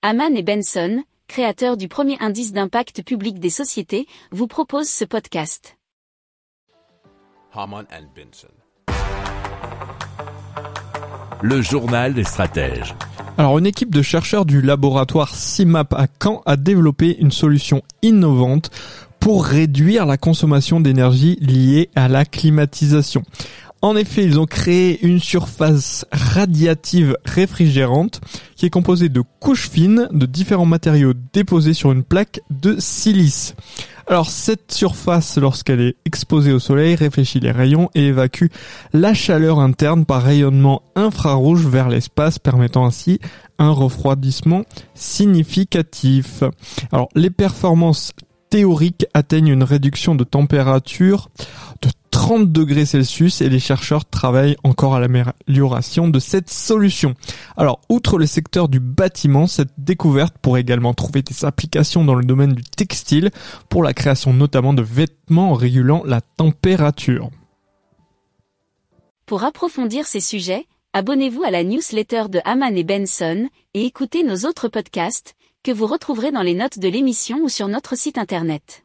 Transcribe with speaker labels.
Speaker 1: Haman et Benson, créateurs du premier indice d'impact public des sociétés, vous proposent ce podcast.
Speaker 2: Haman and Benson.
Speaker 3: Le journal des stratèges.
Speaker 4: Alors une équipe de chercheurs du laboratoire CIMAP à Caen a développé une solution innovante pour réduire la consommation d'énergie liée à la climatisation. En effet, ils ont créé une surface radiative réfrigérante qui est composée de couches fines de différents matériaux déposés sur une plaque de silice. Alors cette surface, lorsqu'elle est exposée au soleil, réfléchit les rayons et évacue la chaleur interne par rayonnement infrarouge vers l'espace, permettant ainsi un refroidissement significatif. Alors les performances théoriques atteignent une réduction de température de 30 degrés Celsius et les chercheurs travaillent encore à l'amélioration de cette solution. Alors, outre le secteur du bâtiment, cette découverte pourrait également trouver des applications dans le domaine du textile pour la création notamment de vêtements régulant la température.
Speaker 1: Pour approfondir ces sujets, abonnez-vous à la newsletter de Haman et Benson et écoutez nos autres podcasts que vous retrouverez dans les notes de l'émission ou sur notre site internet.